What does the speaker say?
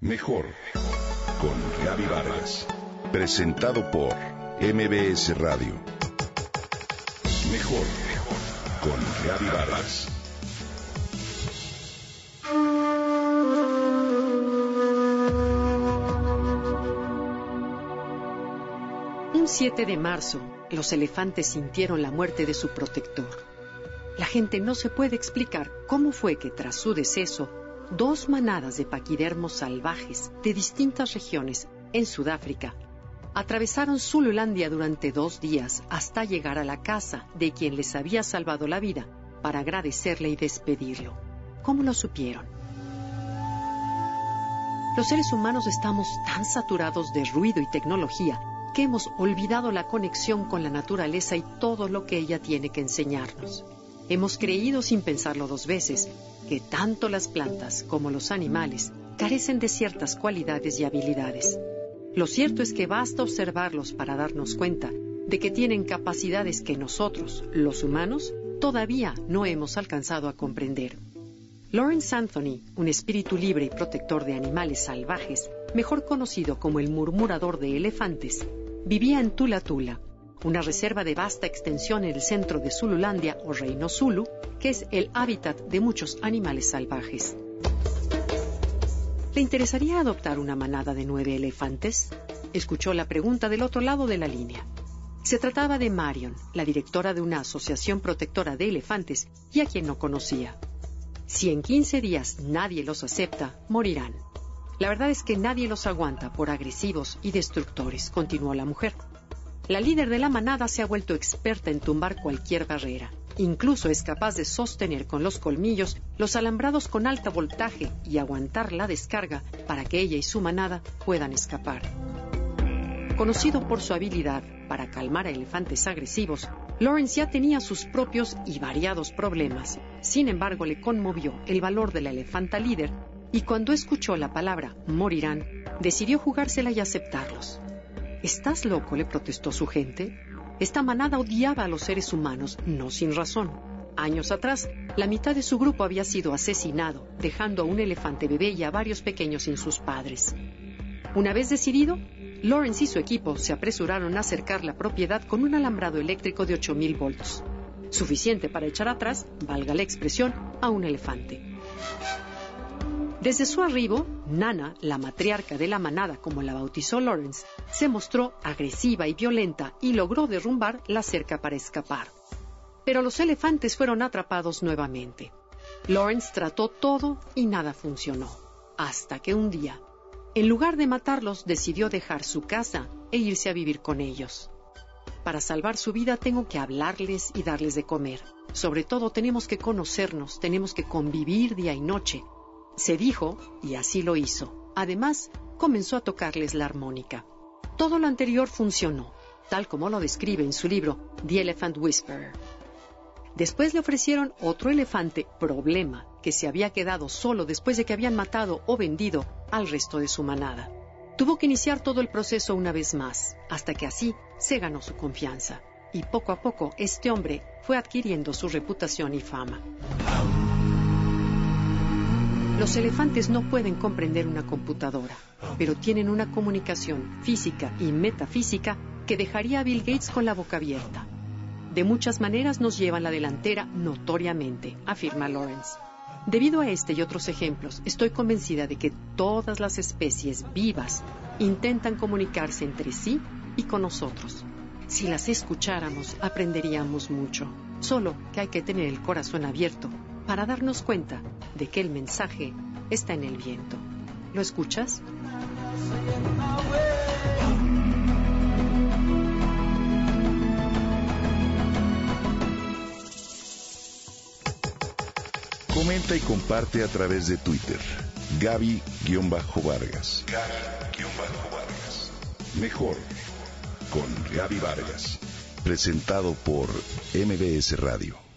Mejor con Gaby Vargas. Presentado por MBS Radio. Mejor con Gaby Vargas. Un 7 de marzo, los elefantes sintieron la muerte de su protector. La gente no se puede explicar cómo fue que tras su deceso dos manadas de paquidermos salvajes de distintas regiones en Sudáfrica atravesaron Zululandia durante dos días hasta llegar a la casa de quien les había salvado la vida para agradecerle y despedirlo. ¿Cómo lo supieron? Los seres humanos estamos tan saturados de ruido y tecnología que hemos olvidado la conexión con la naturaleza y todo lo que ella tiene que enseñarnos. Hemos creído sin pensarlo dos veces que tanto las plantas como los animales carecen de ciertas cualidades y habilidades. Lo cierto es que basta observarlos para darnos cuenta de que tienen capacidades que nosotros, los humanos, todavía no hemos alcanzado a comprender. Lawrence Anthony, un espíritu libre y protector de animales salvajes, mejor conocido como el murmurador de elefantes, vivía en Tula Tula, una reserva de vasta extensión en el centro de Zululandia o Reino Zulu, que es el hábitat de muchos animales salvajes. ¿Le interesaría adoptar una manada de nueve elefantes? Escuchó la pregunta del otro lado de la línea. Se trataba de Marion, la directora de una asociación protectora de elefantes y a quien no conocía. Si en 15 días nadie los acepta, morirán. La verdad es que nadie los aguanta por agresivos y destructores, continuó la mujer. La líder de la manada se ha vuelto experta en tumbar cualquier barrera. Incluso es capaz de sostener con los colmillos los alambrados con alta voltaje y aguantar la descarga para que ella y su manada puedan escapar. Conocido por su habilidad para calmar a elefantes agresivos, Lawrence ya tenía sus propios y variados problemas. Sin embargo, le conmovió el valor de la elefanta líder y cuando escuchó la palabra morirán, decidió jugársela y aceptarlos. ¿Estás loco? le protestó su gente. Esta manada odiaba a los seres humanos, no sin razón. Años atrás, la mitad de su grupo había sido asesinado, dejando a un elefante bebé y a varios pequeños sin sus padres. Una vez decidido, Lawrence y su equipo se apresuraron a acercar la propiedad con un alambrado eléctrico de 8000 volts, suficiente para echar atrás, valga la expresión, a un elefante. Desde su arribo, Nana, la matriarca de la manada como la bautizó Lawrence, se mostró agresiva y violenta y logró derrumbar la cerca para escapar. Pero los elefantes fueron atrapados nuevamente. Lawrence trató todo y nada funcionó. Hasta que un día, en lugar de matarlos, decidió dejar su casa e irse a vivir con ellos. Para salvar su vida tengo que hablarles y darles de comer. Sobre todo tenemos que conocernos, tenemos que convivir día y noche, se dijo, y así lo hizo. Además, comenzó a tocarles la armónica. Todo lo anterior funcionó, tal como lo describe en su libro The Elephant Whisperer. Después le ofrecieron otro elefante, problema, que se había quedado solo después de que habían matado o vendido al resto de su manada. Tuvo que iniciar todo el proceso una vez más, hasta que así se ganó su confianza. Y poco a poco este hombre fue adquiriendo su reputación y fama. Los elefantes no pueden comprender una computadora, pero tienen una comunicación física y metafísica que dejaría a Bill Gates con la boca abierta. De muchas maneras nos llevan la delantera notoriamente, afirma Lawrence. Debido a este y otros ejemplos, estoy convencida de que todas las especies vivas intentan comunicarse entre sí y con nosotros. Si las escucháramos, aprenderíamos mucho. Solo que hay que tener el corazón abierto para darnos cuenta de que el mensaje está en el viento. ¿Lo escuchas? Comenta y comparte a través de Twitter. Gaby-Vargas. Gaby-Vargas. Mejor con Gaby Vargas. Presentado por MBS Radio.